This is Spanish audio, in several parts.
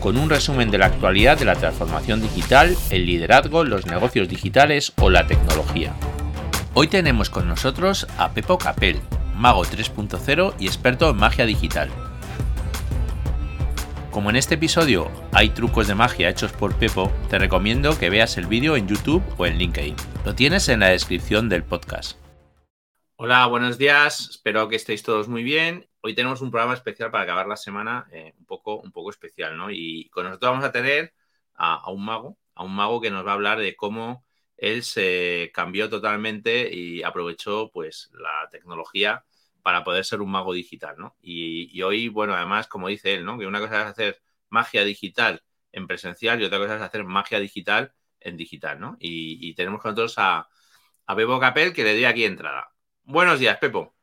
con un resumen de la actualidad de la transformación digital, el liderazgo, los negocios digitales o la tecnología. Hoy tenemos con nosotros a Pepo Capel, mago 3.0 y experto en magia digital. Como en este episodio hay trucos de magia hechos por Pepo, te recomiendo que veas el vídeo en YouTube o en LinkedIn. Lo tienes en la descripción del podcast. Hola, buenos días. Espero que estéis todos muy bien hoy tenemos un programa especial para acabar la semana eh, un, poco, un poco especial, ¿no? Y con nosotros vamos a tener a, un mago, a un mago que nos va a hablar de cómo él se cambió totalmente y aprovechó pues la tecnología para poder ser un mago digital, ¿no? Y, hoy, bueno, además, como dice él, ¿no? Que una cosa es hacer magia digital en presencial y otra cosa es hacer magia digital en digital, ¿no? Y, tenemos con nosotros a, a Capel que le doy aquí entrada. Buenos días, Pepo.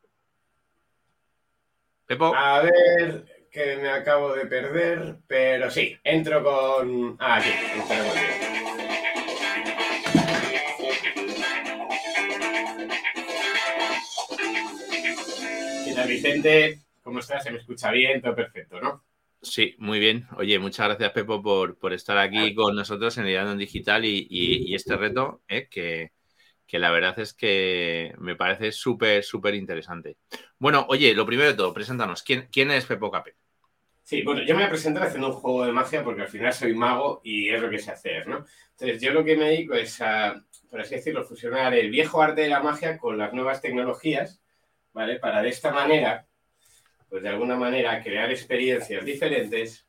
A ver, que me acabo de perder, pero sí, entro con. Ah, aquí, ¿Qué tal, Vicente? ¿Cómo estás? Se me escucha bien, todo perfecto, ¿no? Sí, muy bien. Oye, muchas gracias, Pepo, por, por estar aquí con nosotros en Liderando en Digital y, y, este reto, ¿eh? que, que la verdad es que me parece súper, súper interesante. Bueno, oye, lo primero de todo, preséntanos. ¿Quién, quién es Pepo Capel? Sí, bueno, yo me voy a presentar haciendo un juego de magia porque al final soy mago y es lo que sé hacer, ¿no? Entonces, yo lo que me dedico es a, por así decirlo, fusionar el viejo arte de la magia con las nuevas tecnologías, ¿vale? Para de esta manera, pues de alguna manera, crear experiencias diferentes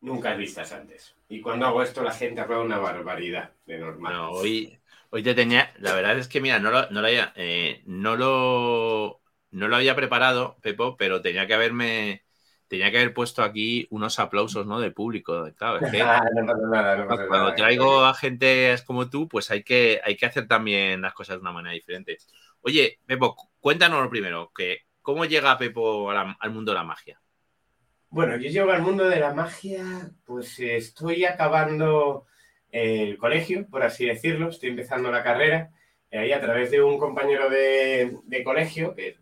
nunca vistas antes. Y cuando hago esto, la gente habla una barbaridad de normal. hoy, hoy te tenía. La verdad es que, mira, no lo, no lo había. Eh, no lo. No lo había preparado, Pepo, pero tenía que haberme. Tenía que haber puesto aquí unos aplausos, ¿no? Del público. Claro, es que ah, no nada, no cuando traigo a gente como tú, pues hay que, hay que hacer también las cosas de una manera diferente. Oye, Pepo, cuéntanos lo primero, que ¿cómo llega Pepo al mundo de la magia? Bueno, yo llego al mundo de la magia, pues estoy acabando el colegio, por así decirlo, estoy empezando la carrera, y ahí a través de un compañero de, colegio, que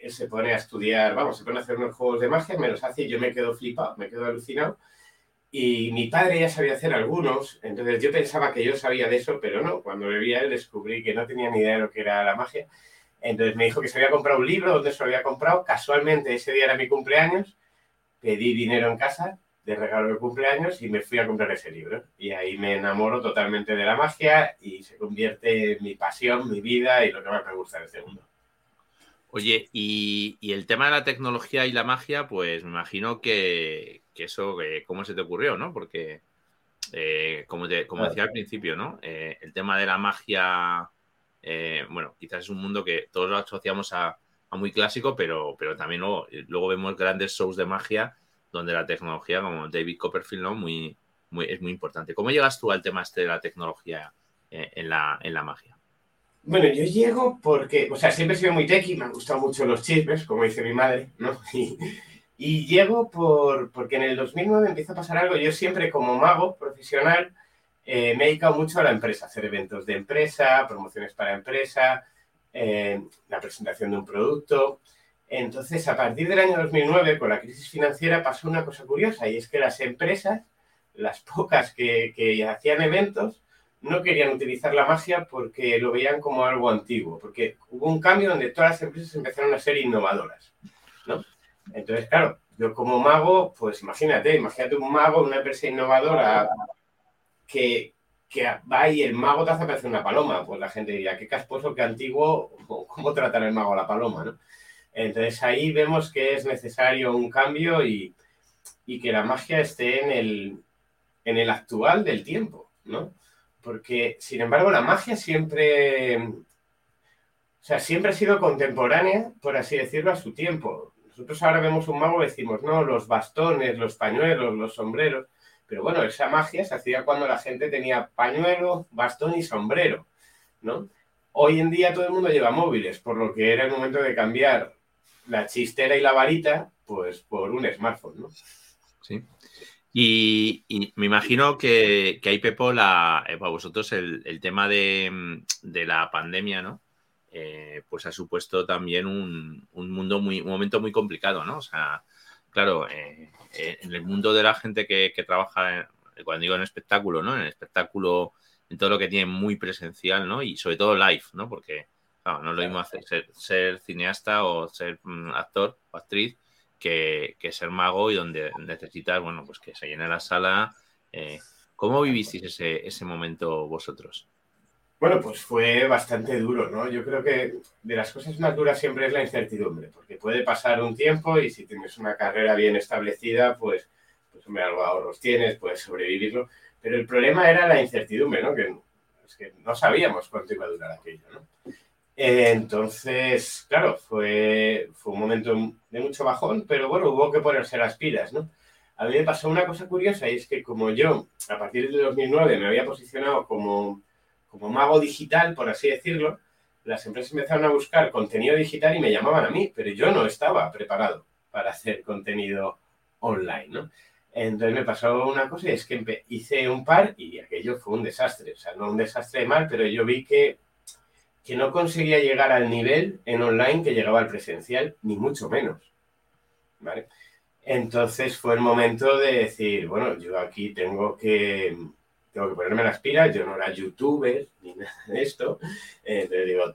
él se pone a estudiar, vamos, se pone a hacer unos juegos de magia, me los hace y yo me quedo flipado, me quedo alucinado. Y mi padre ya sabía hacer algunos, entonces yo pensaba que yo sabía de eso, pero no, cuando le vi a él descubrí que no tenía ni idea de lo que era la magia. Entonces me dijo que se había comprado un libro, donde se lo había comprado, casualmente ese día era mi cumpleaños, pedí dinero en casa de regalo de cumpleaños y me fui a comprar ese libro. Y ahí me enamoro totalmente de la magia y se convierte en mi pasión, mi vida y lo que más me gusta en este mundo. Oye, y, el tema de la tecnología y la magia, pues me imagino que, eso, ¿cómo se te ocurrió, no? Porque, eh, como, como decía al principio, ¿no? Eh, el tema de la magia, eh, bueno, quizás es un mundo que todos lo asociamos a, muy clásico, pero, pero también luego, luego, vemos grandes shows de magia donde la tecnología, como David Copperfield, ¿no? muy, muy, es muy importante. ¿Cómo llegas tú al tema este de la tecnología eh, en, la, en la magia? Bueno, yo llego porque, o sea, siempre he sido muy techy, me han gustado mucho los chismes, como dice mi madre, ¿no? Y, llego por, porque en el 2009 empieza a pasar algo. Yo siempre, como mago profesional, eh, me he dedicado mucho a la empresa, hacer eventos de empresa, promociones para empresa, eh, la presentación de un producto. Entonces, a partir del año 2009, con la crisis financiera, pasó una cosa curiosa y es que las empresas, las pocas que, hacían eventos, no querían utilizar la magia porque lo veían como algo antiguo, porque hubo un cambio donde todas las empresas empezaron a ser innovadoras. Entonces, claro, yo como mago, pues imagínate, imagínate un mago, una empresa innovadora que, que va y el mago te hace parecer una paloma. Pues la gente diría, qué casposo, qué antiguo, cómo tratar el mago a la paloma, ¿no? Entonces ahí vemos que es necesario un cambio y, que la magia esté en el, en el actual del tiempo, ¿no? Porque, sin embargo, la magia siempre, o sea, siempre ha sido contemporánea, por así decirlo, a su tiempo. nosotros ahora vemos un mago y decimos, no, los bastones, los pañuelos, los sombreros. Pero bueno, esa magia se hacía cuando la gente tenía pañuelo, bastón y sombrero, ¿no? Hoy en día todo el mundo lleva móviles, por lo que era el momento de cambiar la chistera y la varita, pues por un smartphone, ¿no? Sí. Y, me imagino que, que hay, Pepo, la, eh, para vosotros el, tema de, la pandemia, ¿no? Eh, pues ha supuesto también un, mundo muy, un momento muy complicado, ¿no? O sea, claro, eh, en el mundo de la gente que, trabaja, cuando digo en espectáculo, ¿no? En el espectáculo, en todo lo que tiene muy presencial, ¿no? Y sobre todo live, ¿no? Porque, claro, no es lo mismo hacer, ser cineasta o ser mm, actor o actriz que, ser mago y donde necesitas, bueno, pues que se llene la sala. Eh, ¿Cómo vivisteis ese, ese momento vosotros? Bueno, pues fue bastante duro, ¿no? Yo creo que de las cosas más duras siempre es la incertidumbre, porque puede pasar un tiempo y si tienes una carrera bien establecida, pues, pues hombre, algo ahorros tienes, puedes sobrevivirlo. Pero el problema era la incertidumbre, ¿no? Que, es que no sabíamos cuánto iba a durar aquello, ¿no? entonces, claro, fue, fue un momento de mucho bajón, pero bueno, hubo que ponerse las pilas, ¿no? A mí me pasó una cosa curiosa y es que como yo, a partir de 2009, me había posicionado como, como mago digital, por así decirlo, las empresas empezaron a buscar contenido digital y me llamaban a mí, pero yo no estaba preparado para hacer contenido online, ¿no? Entonces me pasó una cosa y es que hice un par y aquello fue un desastre, o sea, no un desastre mal, pero yo vi que que no conseguía llegar al nivel en online que llegaba al presencial, ni mucho menos. ¿Vale? Entonces fue el momento de decir, bueno, yo aquí tengo que, tengo que ponerme las pilas, yo no era youtuber ni nada de esto, entonces digo,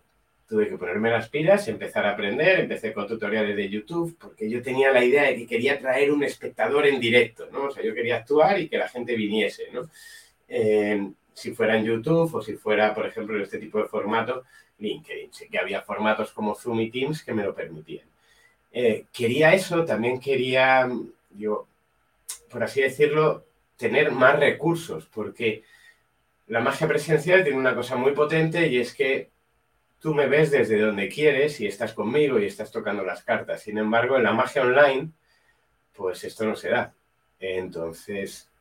tuve que ponerme las pilas, empezar a aprender, empecé con tutoriales de YouTube, porque yo tenía la idea de que quería traer un espectador en directo, ¿no? O sea, yo quería actuar y que la gente viniese, ¿no? Eh, si fuera en YouTube o si fuera, por ejemplo, en este tipo de formato, LinkedIn. Sé que había formatos como Zoom y Teams que me lo permitían. Eh, quería eso, también quería, yo, por así decirlo, tener más recursos, porque la magia presencial tiene una cosa muy potente y es que tú me ves desde donde quieres y estás conmigo y estás tocando las cartas. Sin embargo, en la magia online, pues esto no se da. Entonces,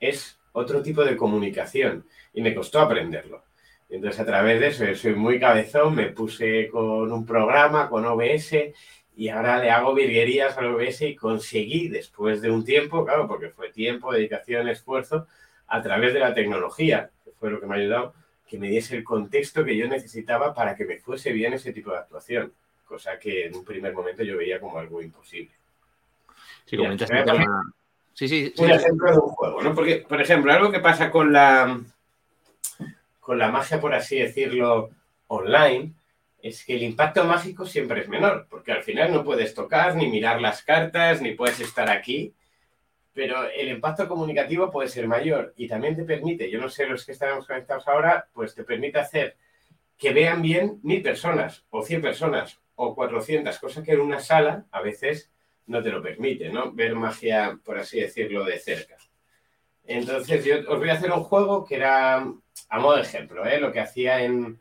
es otro tipo de comunicación y me costó aprenderlo. Entonces, a través de eso, soy muy cabezón, me puse con un programa, con OBS, y ahora le hago virguerías al OBS y conseguí, después de un tiempo, claro, porque fue tiempo, dedicación, esfuerzo, a través de la tecnología, que fue lo que me ha ayudado, que me diese el contexto que yo necesitaba para que me fuese bien ese tipo de actuación, cosa que en un primer momento yo veía como algo imposible. Sí, comentas Sí, sí, Un ejemplo de un juego, ¿no? Porque, por ejemplo, algo que pasa con la, con la magia, por así decirlo, online, es que el impacto mágico siempre es menor, porque al final no puedes tocar, ni mirar las cartas, ni puedes estar aquí, pero el impacto comunicativo puede ser mayor y también te permite, yo no sé los que estaremos conectados ahora, pues te permite hacer que vean bien mil personas, o cien personas, o cuatrocientas, cosa que en una sala a veces no te lo permite, ¿no? Ver magia, por así decirlo, de cerca. Entonces, yo os voy a hacer un juego que era, a modo de ejemplo, ¿eh? lo que hacía en,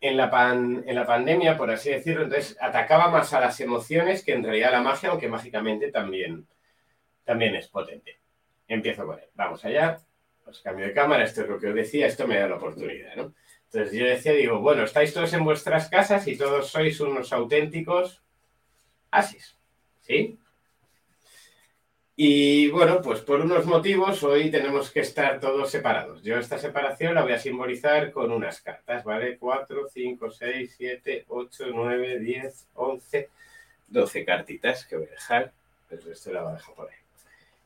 en, la pan, en la pandemia, por así decirlo. Entonces, atacaba más a las emociones que en realidad la magia, aunque mágicamente también, también es potente. Empiezo con él. Vamos allá. Pues cambio de cámara. Esto es lo que os decía. Esto me da la oportunidad, ¿no? Entonces, yo decía, digo, bueno, estáis todos en vuestras casas y todos sois unos auténticos asis. ¿Sí? Y bueno, pues por unos motivos hoy tenemos que estar todos separados. Yo esta separación la voy a simbolizar con unas cartas, ¿vale? 4, 5, 6, 7, 8, 9, 10, 11, 12 cartitas que voy a dejar. El resto la voy a dejar por ahí.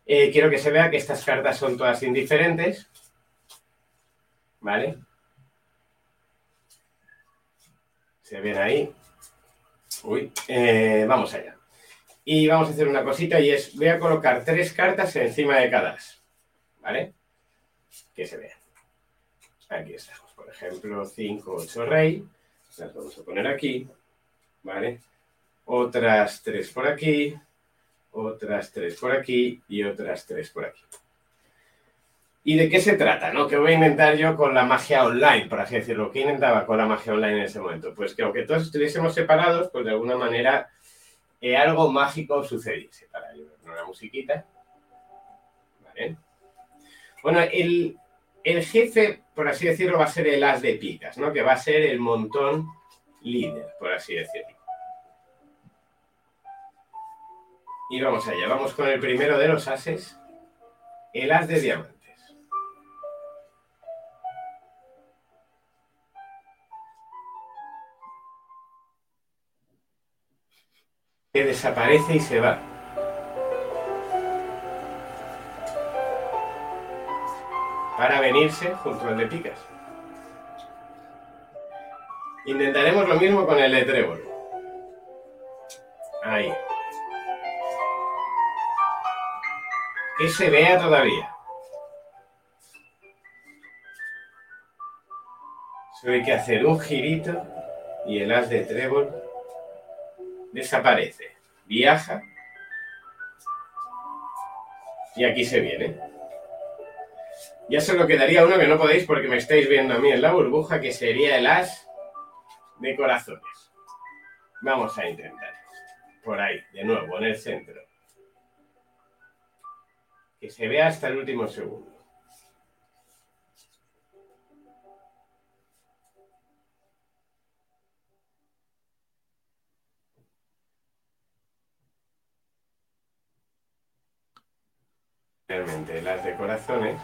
Eh, quiero que se vea que estas cartas son todas indiferentes. ¿Vale? Se ven ahí. Uy, eh, vamos allá. Y vamos a hacer una cosita y es, voy a colocar tres cartas encima de cada as, ¿vale? Que se vean. Aquí estamos, por ejemplo, 5, 8 rey. Las vamos a poner aquí, ¿vale? Otras tres por aquí, otras tres por aquí y otras tres por aquí. ¿Y de qué se trata? ¿no? ¿Qué voy a intentar yo con la magia online, por así decirlo? ¿Qué intentaba con la magia online en ese momento? Pues que aunque todos estuviésemos separados, pues de alguna manera algo mágico sucediese. Para una musiquita. Bueno, el, el, jefe, por así decirlo, va a ser el as de picas, ¿no? Que va a ser el montón líder, por así decirlo. Y vamos allá, vamos con el primero de los ases, el as de diamantes. Que desaparece y se va. Para venirse junto al de picas. Intentaremos lo mismo con el de trébol. Ahí. que se vea todavía. Solo hay que hacer un girito y el as de trébol desaparece. Viaja y aquí se viene. Ya solo quedaría uno que no podéis porque me estáis viendo a mí en la burbuja, que sería el as de corazones. Vamos a intentar. Por ahí, de nuevo, en el centro que se vea hasta el último segundo. Las de corazones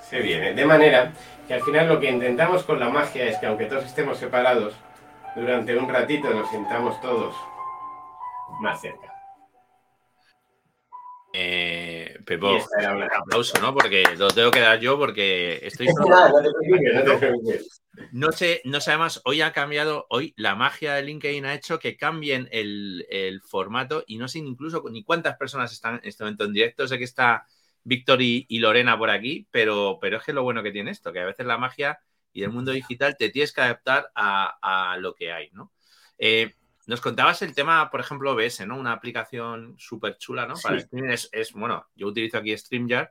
se viene. De manera que al final lo que intentamos con la magia es que aunque todos estemos separados, durante un ratito nos sintamos todos más cerca. Eh, Pepo, un aplauso, ¿no? Porque lo tengo que dar yo porque estoy... no, sé, no sé, además, hoy ha cambiado, hoy la magia de LinkedIn ha hecho que cambien el, formato y no sé incluso ni cuántas personas están en este momento en directo. Sé que está Víctor y, Lorena por aquí, pero, pero es que lo bueno que tiene esto, que a veces la magia y el mundo digital te tienes que adaptar a, lo que hay, ¿no? Eh, nos contabas el tema, por ejemplo, OBS, ¿no? Una aplicación súper chula, ¿no? Para streaming es, bueno, yo utilizo aquí StreamYard,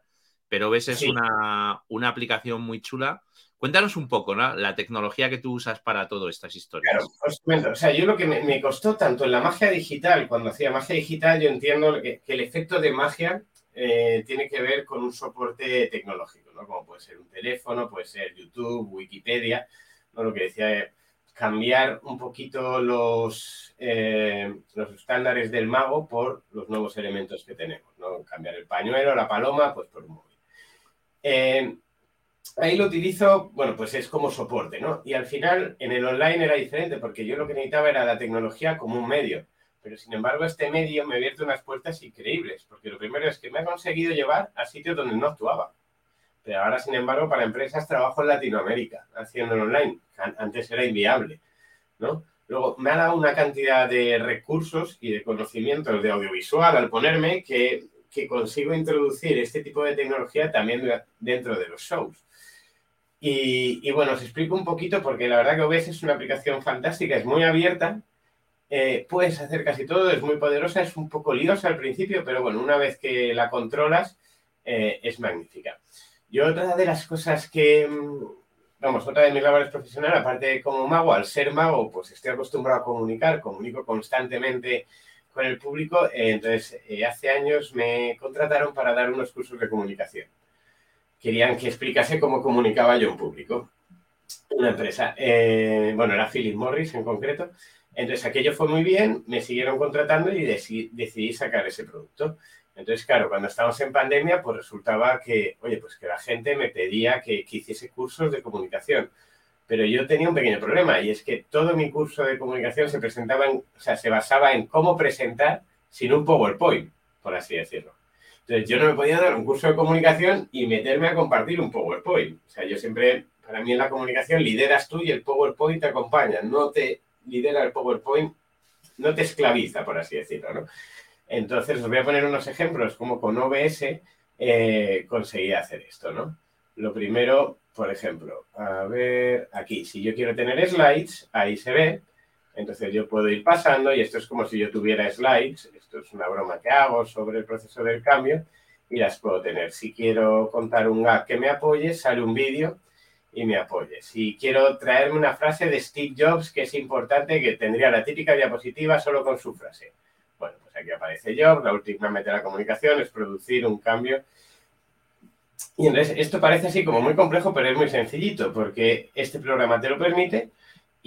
pero OBS es una, aplicación muy chula. Cuéntanos un poco, ¿no? La tecnología que tú usas para todas estas historias. Claro, os comento. O sea, yo lo que me, costó tanto en la magia digital, cuando hacía magia digital, yo entiendo que, el efecto de magia eh, tiene que ver con un soporte tecnológico, ¿no? Como puede ser un teléfono, puede ser YouTube, Wikipedia, ¿no? Lo que decía cambiar un poquito los, eh, los estándares del mago por los nuevos elementos que tenemos, ¿no? Cambiar el pañuelo, la paloma, pues por un móvil. Eh, ahí lo utilizo, bueno, pues es como soporte, ¿no? Y al final en el online era diferente porque yo lo que necesitaba era la tecnología como un medio. Pero sin embargo este medio me abierto unas puertas increíbles, porque lo primero es que me ha conseguido llevar a sitios donde no actuaba. Ahora, sin embargo, para empresas trabajo en Latinoamérica, haciéndolo online. Antes era inviable, ¿no? Luego, me ha dado una cantidad de recursos y de conocimientos de audiovisual al ponerme que, consigo introducir este tipo de tecnología también dentro de los shows. Y, bueno, os explico un poquito porque la verdad que OBS es una aplicación fantástica, es muy abierta, eh, puedes hacer casi todo, es muy poderosa, es un poco liosa al principio, pero bueno, una vez que la controlas, eh, es magnífica. Yo otra de las cosas que, mm, vamos, otra de mis labores profesionales, aparte de como mago, al ser mago, pues estoy acostumbrado a comunicar, comunico constantemente con el público, eh, entonces eh, hace años me contrataron para dar unos cursos de comunicación. Querían que explicase cómo comunicaba yo en público. Una empresa, eh, bueno, era Philip Morris en concreto. Entonces aquello fue muy bien, me siguieron contratando y decidí sacar ese producto. Entonces, claro, cuando estábamos en pandemia, pues resultaba que, oye, pues que la gente me pedía que, hiciese cursos de comunicación. Pero yo tenía un pequeño problema y es que todo mi curso de comunicación se presentaba en, o sea, se basaba en cómo presentar sin un PowerPoint, por así decirlo. Entonces, yo no me podía dar un curso de comunicación y meterme a compartir un PowerPoint. O sea, yo siempre, para mí en la comunicación, lideras tú y el PowerPoint te acompaña. No te lidera el PowerPoint, no te esclaviza, por así decirlo, ¿no? Entonces, os voy a poner unos ejemplos como con OBS eh, conseguí hacer esto, ¿no? Lo primero, por ejemplo, a ver, aquí, si yo quiero tener slides, ahí se ve. Entonces yo puedo ir pasando y esto es como si yo tuviera slides. Esto es una broma que hago sobre el proceso del cambio y las puedo tener. Si quiero contar un gag que me apoye, sale un vídeo y me apoyes. Y quiero traerme una frase de Steve Jobs que es importante, que tendría la típica diapositiva solo con su frase. Aquí aparece Jobs, la última meta de la comunicación es producir un cambio. Y entonces esto parece así como muy complejo, pero es muy sencillito, porque este programa te lo permite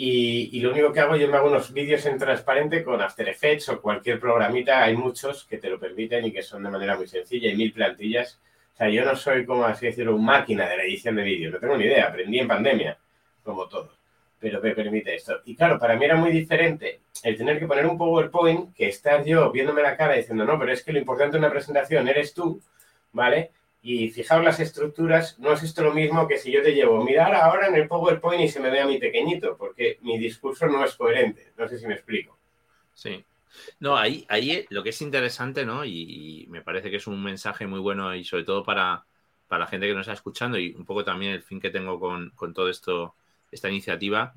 y, y, lo único que hago, yo me hago unos vídeos en transparente con After Effects o cualquier programita, hay muchos que te lo permiten y que son de manera muy sencilla y mil plantillas. Sea, yo no soy, como así decirlo, máquina de la edición de vídeo, no tengo ni idea, aprendí en pandemia, como todo, pero me permite esto. Y claro, para mí era muy diferente el tener que poner un PowerPoint que estar yo viéndome la cara diciendo, no, pero es que lo importante de una presentación eres tú, ¿vale? Y fijaos las estructuras, no es esto lo mismo que si yo te llevo mirar ahora en el PowerPoint y se me ve a mi pequeñito, porque mi discurso no es coherente. No sé si me explico. Sí. No, ahí, ahí eh, lo que es interesante, ¿no? Y, me parece que es un mensaje muy bueno y sobre todo para, la gente que nos está escuchando y un poco también el fin que tengo con, todo esto, esta iniciativa,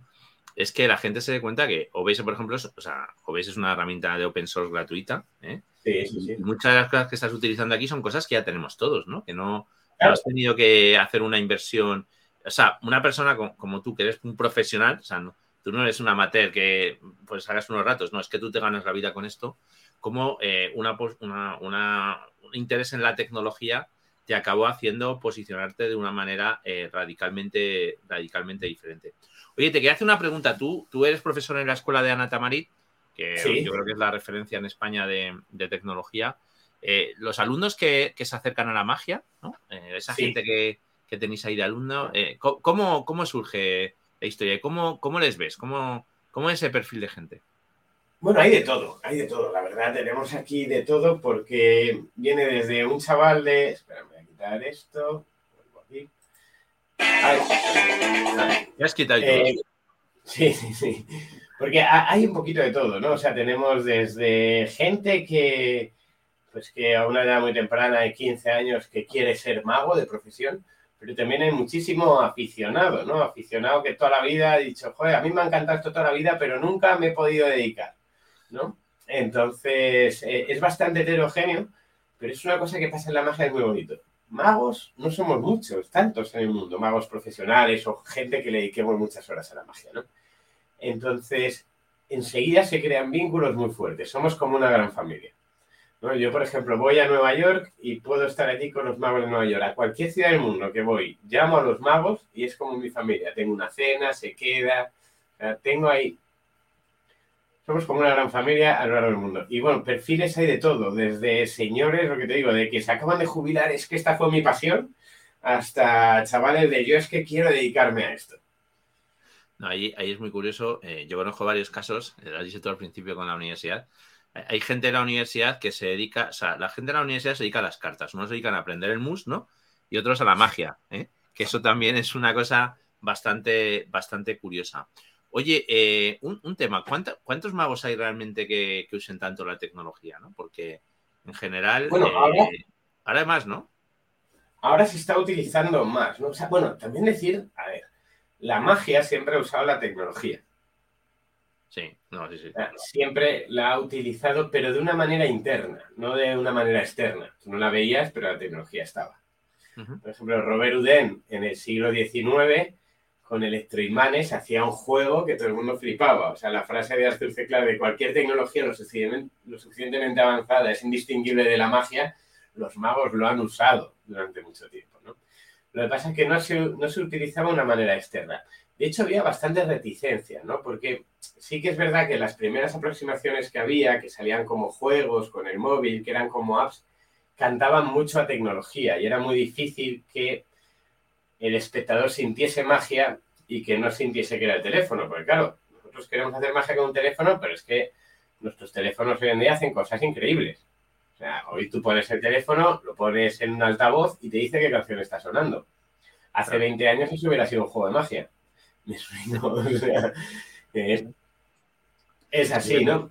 es que la gente se dé cuenta que OBS, por ejemplo, o sea, es una herramienta de open source gratuita. ¿eh? Sí, sí, sí. Y muchas de las cosas que estás utilizando aquí son cosas que ya tenemos todos, ¿no? Que no, has tenido que hacer una inversión. O sea, una persona como, como, tú, que eres un profesional, o sea, no, tú no eres un amateur que pues hagas unos ratos, no, es que tú te ganas la vida con esto, como eh, una, una, un interés en la tecnología te acabó haciendo posicionarte de una manera eh, radicalmente, radicalmente diferente. Oye, te quería hacer una pregunta. Tú, tú eres profesor en la escuela de Ana Tamarit, que yo creo que es la referencia en España de, tecnología. Eh, los alumnos que, se acercan a la magia, ¿no? esa gente que, tenéis ahí de alumno, ¿cómo, ¿cómo surge historia. ¿Cómo, cómo les ves? ¿Cómo, ¿Cómo es ese perfil de gente? Bueno, hay de todo, hay de todo, la verdad. Tenemos aquí de todo porque viene desde un chaval de. Quitar esto. Aquí. Ya has quitado eh, Sí, sí, sí. Porque hay un poquito de todo, ¿no? O sea, tenemos desde gente que, pues que a una edad muy temprana, de 15 años, que quiere ser mago de profesión, pero también hay muchísimo aficionado, ¿no? Aficionado que toda la vida ha dicho, joder, a mí me ha encantado esto toda la vida, pero nunca me he podido dedicar, ¿no? Entonces, eh, es bastante heterogéneo, pero es una cosa que pasa en la magia, es muy bonito. Magos no somos muchos, tantos en el mundo, magos profesionales o gente que le dediquemos muchas horas a la magia, ¿no? Entonces, enseguida se crean vínculos muy fuertes, somos como una gran familia. Yo, por ejemplo, voy a Nueva York y puedo estar allí con los magos de Nueva York. A cualquier ciudad del mundo que voy, llamo a los magos y es como mi familia. Tengo una cena, se queda, tengo ahí... Somos como una gran familia a lo del mundo. Y bueno, perfiles hay de todo, desde señores, lo que te digo, de que se acaban de jubilar, es que esta fue mi pasión, hasta chavales de yo es que quiero dedicarme a esto. Ahí, ahí es muy curioso. Eh, yo conozco varios casos, lo has dicho todo al principio con la universidad, hay gente en la universidad que se dedica, o sea, la gente en la universidad se dedica a las cartas, unos se dedican a aprender el mus, ¿no? Y otros a la magia, ¿eh? que eso también es una cosa bastante, bastante curiosa. Oye, eh, un, tema, ¿cuántos magos hay realmente que, usen tanto la tecnología? ¿no? Porque en general, bueno, eh, ahora, hay más, ¿no? Ahora se está utilizando más, ¿no? O sea, bueno, también decir, a ver, la magia siempre ha usado la tecnología. Sí, no, sí, sí. Siempre la ha utilizado, pero de una manera interna, no de una manera externa. Tú no la veías, pero la tecnología estaba. Por ejemplo, Robert Houdin en el siglo XIX, con electroimanes, hacía un juego que todo el mundo flipaba. O sea, la frase de Arthur C. Clarke de cualquier tecnología lo suficientemente, avanzada es indistinguible de la magia, los magos lo han usado durante mucho tiempo. ¿no? Lo que pasa es que no se, no se utilizaba de una manera externa. De hecho, había bastante reticencia, ¿no? Porque sí que es verdad que las primeras aproximaciones que había, que salían como juegos con el móvil, que eran como apps, cantaban mucho a tecnología y era muy difícil que el espectador sintiese magia y que no sintiese que era el teléfono. Porque claro, nosotros queremos hacer magia con un teléfono, pero es que nuestros teléfonos hoy en día hacen cosas increíbles. O sea, hoy tú pones el teléfono, lo pones en un altavoz y te dice qué canción está sonando. Hace 20 años eso hubiera sido un juego de magia. es así, ¿no?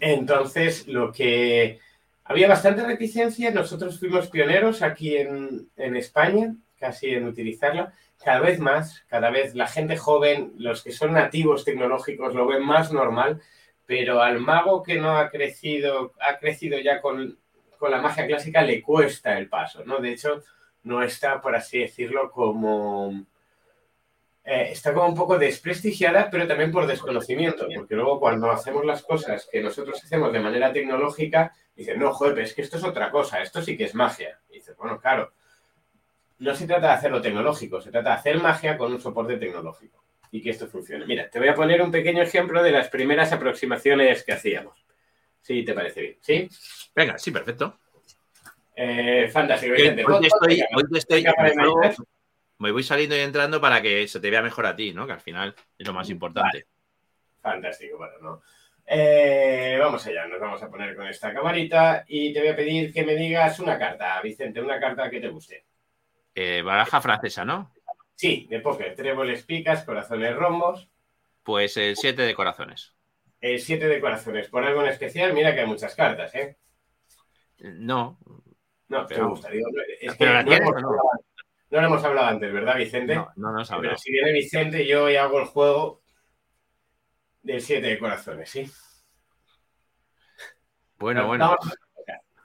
Entonces, lo que había bastante reticencia, nosotros fuimos pioneros aquí en, España, casi en utilizarla, cada vez más, cada vez la gente joven, los que son nativos tecnológicos lo ven más normal, pero al mago que no ha crecido, ha crecido ya con, con la magia clásica, le cuesta el paso, ¿no? De hecho, no está, por así decirlo, como eh, está como un poco desprestigiada, pero también por desconocimiento, porque luego cuando hacemos las cosas que nosotros hacemos de manera tecnológica, dicen, no, joder, es que esto es otra cosa, esto sí que es magia. Y dices, bueno, claro, no se trata de hacerlo tecnológico, se trata de hacer magia con un soporte tecnológico y que esto funcione. Mira, te voy a poner un pequeño ejemplo de las primeras aproximaciones que hacíamos. Si te parece bien, ¿sí? Venga, sí, perfecto. Eh, fantástico, Vicente. Hoy estoy, hoy estoy, me voy saliendo y entrando para que se te vea mejor a ti, ¿no? Que al final es lo más importante. Fantástico, bueno, ¿no? Eh, vamos allá, nos vamos a poner con esta camarita y te voy a pedir que me digas una carta, Vicente, una carta que te guste. Eh, baraja francesa, ¿no? Sí, de póker, tréboles, picas, corazones, rombos. Pues el 7 de corazones. El 7 de corazones. Por algo en especial, mira que hay muchas cartas, ¿eh? No. No, pero me gustaría. Es que no, lo hemos hablado antes, ¿verdad, Vicente? No, no nos hablado. Pero si viene Vicente, yo hoy hago el juego del 7 de corazones, ¿sí? Bueno, bueno.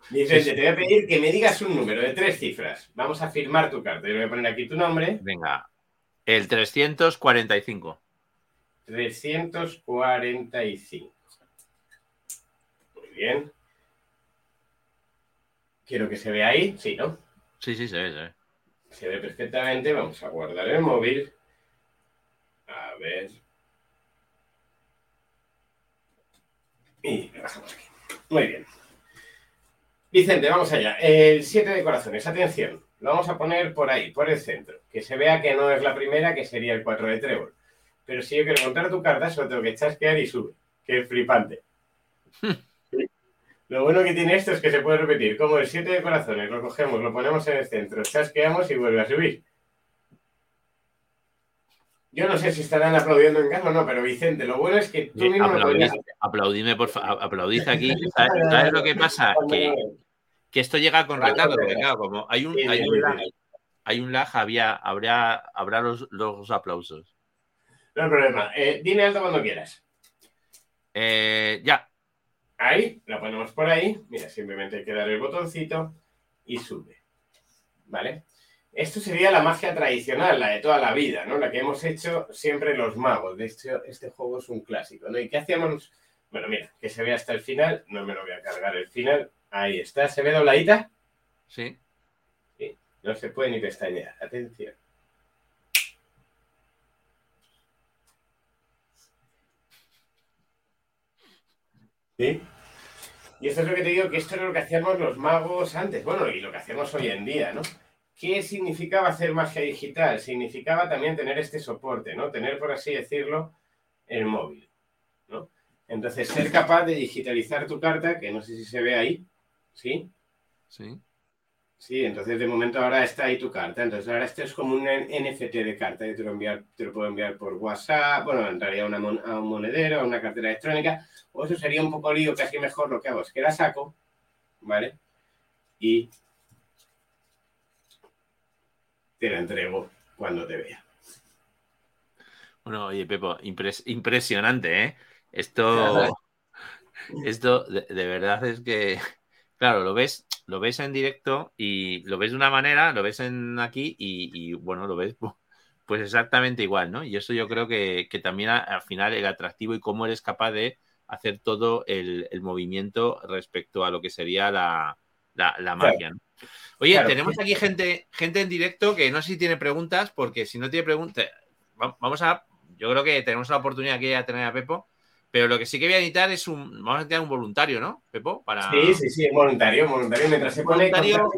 Vicente, te voy a pedir que me digas un número de tres cifras. Vamos a firmar tu carta. Yo voy a poner aquí tu nombre. Venga, el 345. 345. Muy bien. Quiero que se vea ahí. Sí, ¿no? Sí, sí, se ve, se ve. Se ve perfectamente. Vamos a guardar el móvil. A ver. Y lo bajamos aquí. Muy bien. Vicente, vamos allá. El 7 de corazones, atención. Lo vamos a poner por ahí, por el centro. Que se vea que no es la primera, que sería el 4 de trébol. Pero si yo quiero contar tu carta, solo tengo que chasquear y sube. Que es flipante. Lo bueno que tiene esto es que se puede repetir. Como el 7 de corazones, lo cogemos, lo ponemos en el centro, chasqueamos y vuelve a subir. Yo no sé si estarán aplaudiendo en casa o no, pero Vicente, lo bueno es que tú mismo aplaudid, Aplaudidme, por favor. Aplaudid aquí. ¿Sabes, lo que pasa? Que, que esto llega con retardo, porque claro, como hay un, hay un lag, hay un lag había, habrá, habrá los, los aplausos. No hay problema. Eh, dime alto cuando quieras. Eh, ya. Ahí, la ponemos por ahí. Mira, simplemente hay que dar el botoncito y sube. ¿Vale? Esto sería la magia tradicional, la de toda la vida, ¿no? La que hemos hecho siempre los magos. De hecho, este juego es un clásico, ¿no? ¿Y qué hacíamos? Bueno, mira, que se vea hasta el final. No me lo voy a cargar el final. Ahí está. ¿Se ve dobladita? Sí. Sí. No se puede ni pestañear. Atención. ¿Sí? Y esto es lo que te digo, que esto es lo que hacíamos los magos antes, bueno, y lo que hacemos hoy en día, ¿no? ¿Qué significaba hacer magia digital? Significaba también tener este soporte, ¿no? Tener, por así decirlo, el móvil, ¿no? Entonces, ser capaz de digitalizar tu carta, que no sé si se ve ahí, ¿Sí? Sí. Sí, entonces de momento ahora está ahí tu carta. Entonces ahora este es como un NFT de carta. Te lo, enviar, te lo puedo enviar por WhatsApp, bueno, entraría a, a un monedero, a una cartera electrónica. O eso sería un poco lío, casi mejor lo que hago es que la saco, ¿vale? Y te la entrego cuando te vea. Bueno, oye, Pepo, impresionante, ¿eh? Esto, esto de verdad es que Claro, lo ves, lo ves en directo y lo ves de una manera, lo ves en aquí y, bueno, lo ves pues exactamente igual, ¿no? Y eso yo creo que, también al final el atractivo y cómo eres capaz de hacer todo el, movimiento respecto a lo que sería la, la, magia, ¿no? Oye, tenemos aquí gente, gente en directo que no sé si tiene preguntas, porque si no tiene preguntas, vamos a, yo creo que tenemos la oportunidad aquí de tener a Pepo pero lo que sí que voy a editar es un. Vamos a necesitar un voluntario, ¿no, Pepo? Para... Sí, sí, sí, voluntario, voluntario. Mientras se pone. Voluntario,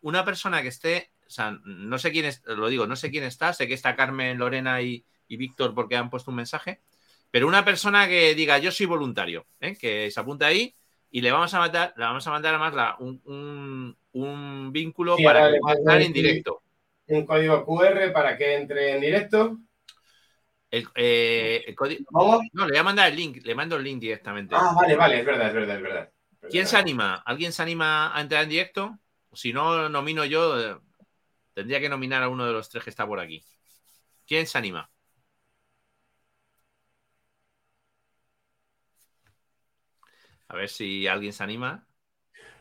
una persona que esté. O sea, no sé quién es, lo digo, no sé quién está, sé que está Carmen, Lorena y, Víctor porque han puesto un mensaje, pero una persona que diga yo soy voluntario, ¿eh? que se apunte ahí y le vamos a mandar, le vamos a mandar además la, un, un, vínculo para que en directo. Un código QR para que entre en directo. El, eh, código. No, le voy a mandar el link, le mando el link directamente. Ah, vale, vale, es verdad, es verdad, es verdad. ¿Quién se anima? ¿Alguien se anima a entrar en directo? Si no nomino yo, eh, tendría que nominar a uno de los tres que está por aquí. ¿Quién se anima? A ver si alguien se anima.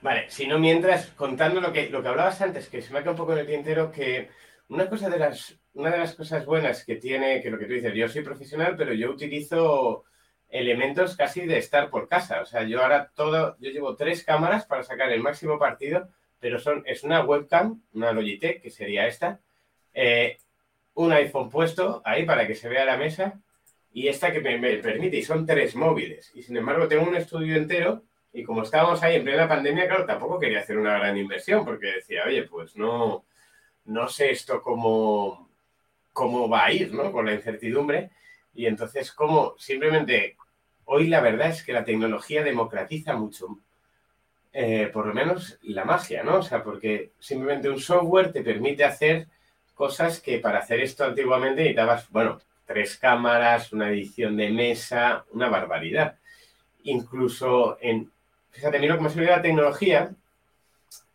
Vale, si no, mientras, contando lo que, lo que hablabas antes, que se me ha quedado un poco en el tintero, que una cosa de las, una de las cosas buenas que tiene, que lo que tú dices, yo soy profesional, pero yo utilizo elementos casi de estar por casa. O sea, yo ahora todo, yo llevo tres cámaras para sacar el máximo partido, pero son, es una webcam, una Logitech, que sería esta, eh, un iPhone puesto ahí para que se vea la mesa y esta que me, permite, y son tres móviles. Y sin embargo, tengo un estudio entero y como estábamos ahí en plena pandemia, claro, tampoco quería hacer una gran inversión porque decía, oye, pues no, no sé esto cómo, cómo va a ir, ¿no? Con la incertidumbre. Y entonces, como simplemente hoy la verdad es que la tecnología democratiza mucho, eh, por lo menos la magia, ¿no? O sea, porque simplemente un software te permite hacer cosas que para hacer esto antiguamente necesitabas, bueno, tres cámaras, una edición de mesa, una barbaridad. Incluso en, fíjate, a mí lo que me sirve la tecnología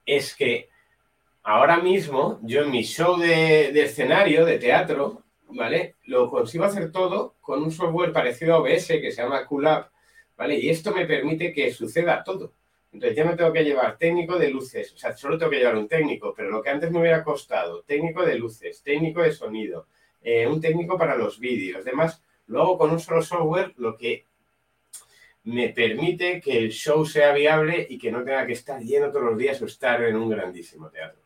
es que ahora mismo yo en mi show de, escenario, de teatro, ¿vale? Lo consigo hacer todo con un software parecido a OBS que se llama QLab, ¿vale? Y esto me permite que suceda todo. Entonces ya no tengo que llevar técnico de luces, o sea, solo tengo que llevar un técnico, pero lo que antes me hubiera costado, técnico de luces, técnico de sonido, eh, un técnico para los vídeos, además, lo hago con un solo software, lo que me permite que el show sea viable y que no tenga que estar lleno todos los días o estar en un grandísimo teatro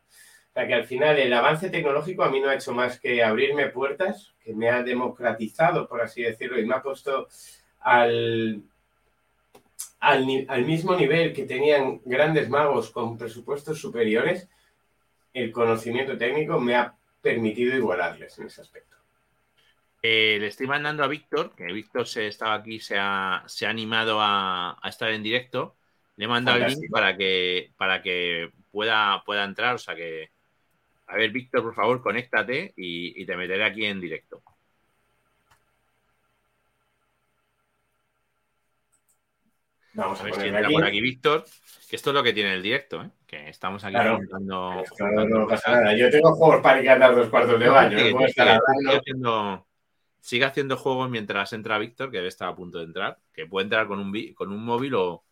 que al final el avance tecnológico a mí no ha hecho más que abrirme puertas, que me ha democratizado, por así decirlo, y me ha puesto al, al, mismo nivel que tenían grandes magos con presupuestos superiores, el conocimiento técnico me ha permitido igualarles en ese aspecto. Eh, le estoy mandando a Víctor, que Víctor se estaba aquí, se ha, se ha animado a, estar en directo. Le he mandado el link para que, para que pueda, pueda entrar, o sea que a ver, Víctor, por favor, conéctate y, te meteré aquí en directo. Vamos a, ver si entra por aquí Víctor, que esto es lo que tiene el directo, ¿eh? que estamos aquí claro, no pasa nada. Yo tengo juegos para ir a dos cuartos de baño. sigue, haciendo, juegos mientras entra Víctor, que debe estar a punto de entrar, que puede entrar con un, con un móvil o,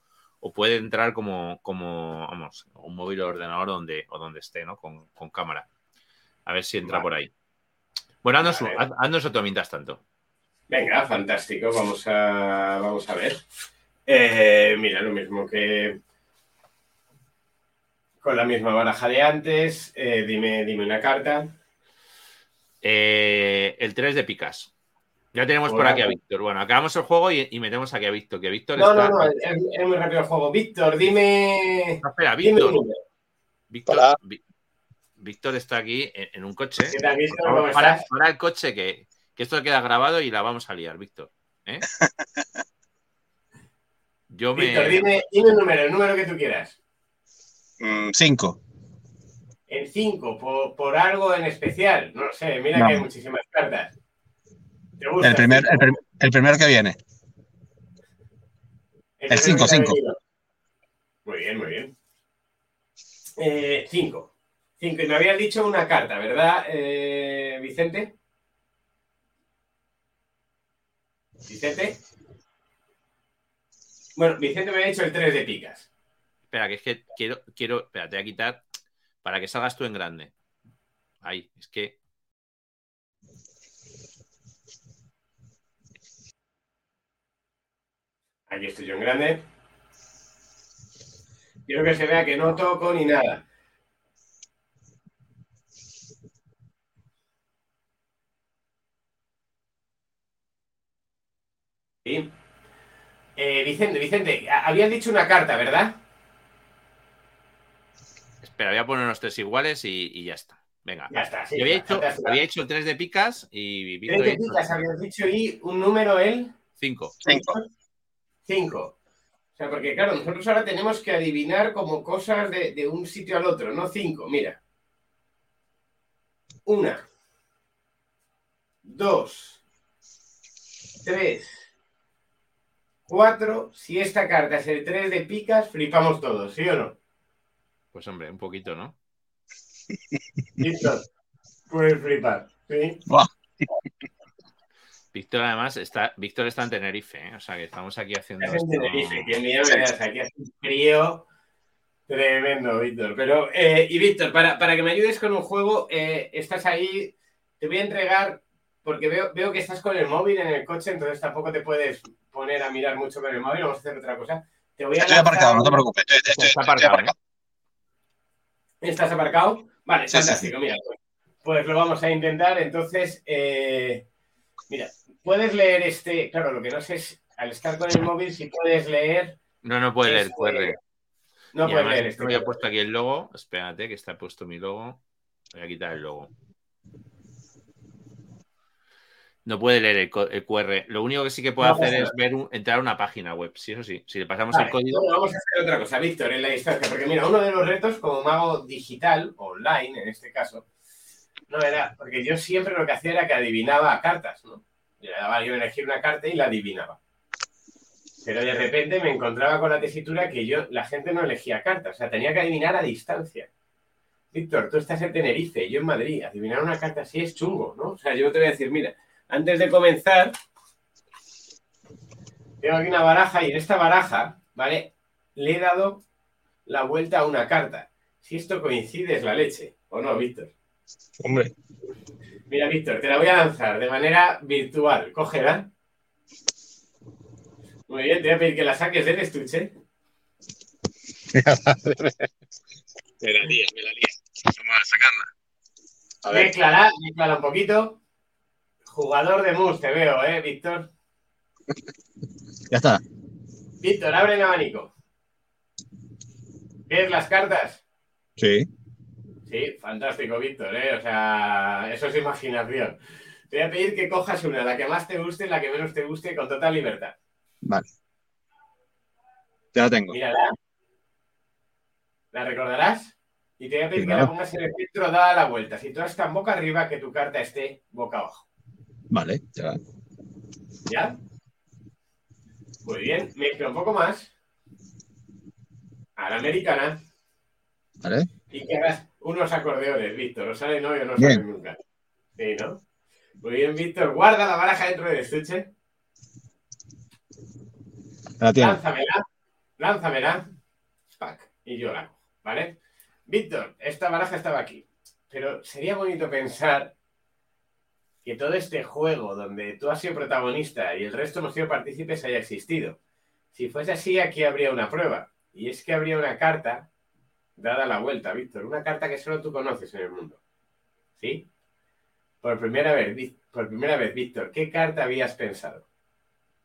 o puede entrar como, como vamos, un móvil o ordenador donde, o donde esté, ¿no? Con, cámara. A ver si entra por ahí. Bueno, haznos, otro mientras tanto. Venga, fantástico. Vamos a, vamos a ver. Eh, mira, lo mismo que con la misma baraja de antes. Eh, dime, dime una carta. Eh, el 3 de picas. Ya tenemos por aquí a Víctor. Bueno, acabamos el juego y, metemos aquí a Víctor. Que Víctor no, no, no, es, muy rápido el juego. Víctor, dime. No, espera, Víctor. Víctor, Víctor está aquí en, un coche. ¿Qué tal, Víctor? para, el coche, que, esto queda grabado y la vamos a liar, Víctor. ¿eh? Yo Víctor, dime, dime el número, el número que tú quieras. Mm, cinco. El cinco, por, por, algo en especial. No sé, mira que hay muchísimas cartas. El, primer, el, primero que viene. El 5, 5. Muy bien, muy bien. 5. Eh, cinco. Y me habías dicho una carta, ¿verdad, eh, Vicente? Vicente. Bueno, Vicente me ha dicho el 3 de picas. Espera, que es que quiero, quiero, espera, te voy a quitar para que salgas tú en grande. Ahí, es que Aquí estoy yo en grande. Quiero que se vea que no toco ni nada. Sí. Eh, Vicente, Vicente, habías dicho una carta, ¿verdad? Espera, voy a poner unos tres iguales y, ya está. Venga. Ya está. había, hecho, había hecho el tres de picas y. Tres de picas, habías dicho y un número, el. Cinco. Cinco. 5. O sea, porque claro, nosotros ahora tenemos que adivinar como cosas de, un sitio al otro, no 5. Mira. Una. Dos. Tres. Cuatro. Si esta carta es el 3 de picas, flipamos todos, ¿sí o no? Pues hombre, un poquito, ¿no? Listo. Puedes flipar, ¿sí? Víctor, además, está, Víctor está en Tenerife, ¿eh? o sea que estamos aquí haciendo. en Tenerife, que miedo aquí hace un frío. Tremendo, Víctor. Pero, eh, y Víctor, para, para, que me ayudes con un juego, eh, estás ahí, te voy a entregar, porque veo, veo que estás con el móvil en el coche, entonces tampoco te puedes poner a mirar mucho con el móvil, vamos a hacer otra cosa. Te voy a estoy aparcado, no te preocupes, estoy, aparcado. ¿Estás aparcado? Vale, fantástico, mira. Pues, pues, lo vamos a intentar, entonces, eh, mira, puedes leer este, claro, lo que no sé es, al estar con el móvil, si puedes leer... No, no puede leer, puede este, No puede leer. Este voy a puesto aquí el logo, espérate que está puesto mi logo. Voy a quitar el logo. No puede leer el, QR. Lo único que sí que puede hacer es ver entrar a una página web. Sí, eso sí. Si le pasamos el código. vamos a hacer otra cosa, Víctor, en la distancia. Porque mira, uno de los retos como mago digital, online en este caso, no era. Porque yo siempre lo que hacía era que adivinaba cartas, ¿no? Le daba yo elegir una carta y la adivinaba. Pero de repente me encontraba con la tesitura que yo, la gente no elegía cartas. O sea, tenía que adivinar a distancia. Víctor, tú estás en Tenerife, yo en Madrid. Adivinar una carta así es chungo, ¿no? O sea, yo te voy a decir, mira antes de comenzar, tengo aquí una baraja y en esta baraja, ¿vale? Le he dado la vuelta a una carta. Si esto coincide es la leche, ¿o no, Víctor? Hombre. Mira, Víctor, te la voy a lanzar de manera virtual. Cógela. Muy bien, te voy a pedir que la saques del estuche. me la lía, me la lía. Vamos a sacarla. A ver. Méclala, méclala un poquito. Jugador de mus, te veo, ¿eh, Víctor? Ya está. Víctor, abre el abanico. ¿Ves las cartas? Sí. Sí, fantástico, Víctor, ¿eh? O sea, eso es imaginación. Te voy a pedir que cojas una, la que más te guste, la que menos te guste, con total libertad. Vale. Ya la tengo. Mírala. ¿La recordarás? Y te voy a pedir que la pongas en el centro, dada la vuelta. Si todas están boca arriba, que tu carta esté boca abajo. Vale, ya. ¿Ya? Muy bien, mezcla un poco más. A la americana. Vale. Y que hagas unos acordeones, Víctor. ¿No sale no? Yo no sale nunca. Sí, ¿no? Muy bien, Víctor. Guarda la baraja dentro del estuche. lánzamela. Lánzamela. Y yo la hago. ¿Vale? Víctor, esta baraja estaba aquí. Pero sería bonito pensar que todo este juego donde tú has sido protagonista y el resto hemos sido partícipes haya existido. Si fuese así, aquí habría una prueba. Y es que habría una carta dada la vuelta, Víctor. Una carta que solo tú conoces en el mundo. ¿Sí? Por primera vez, por primera vez, Víctor, ¿qué carta habías pensado?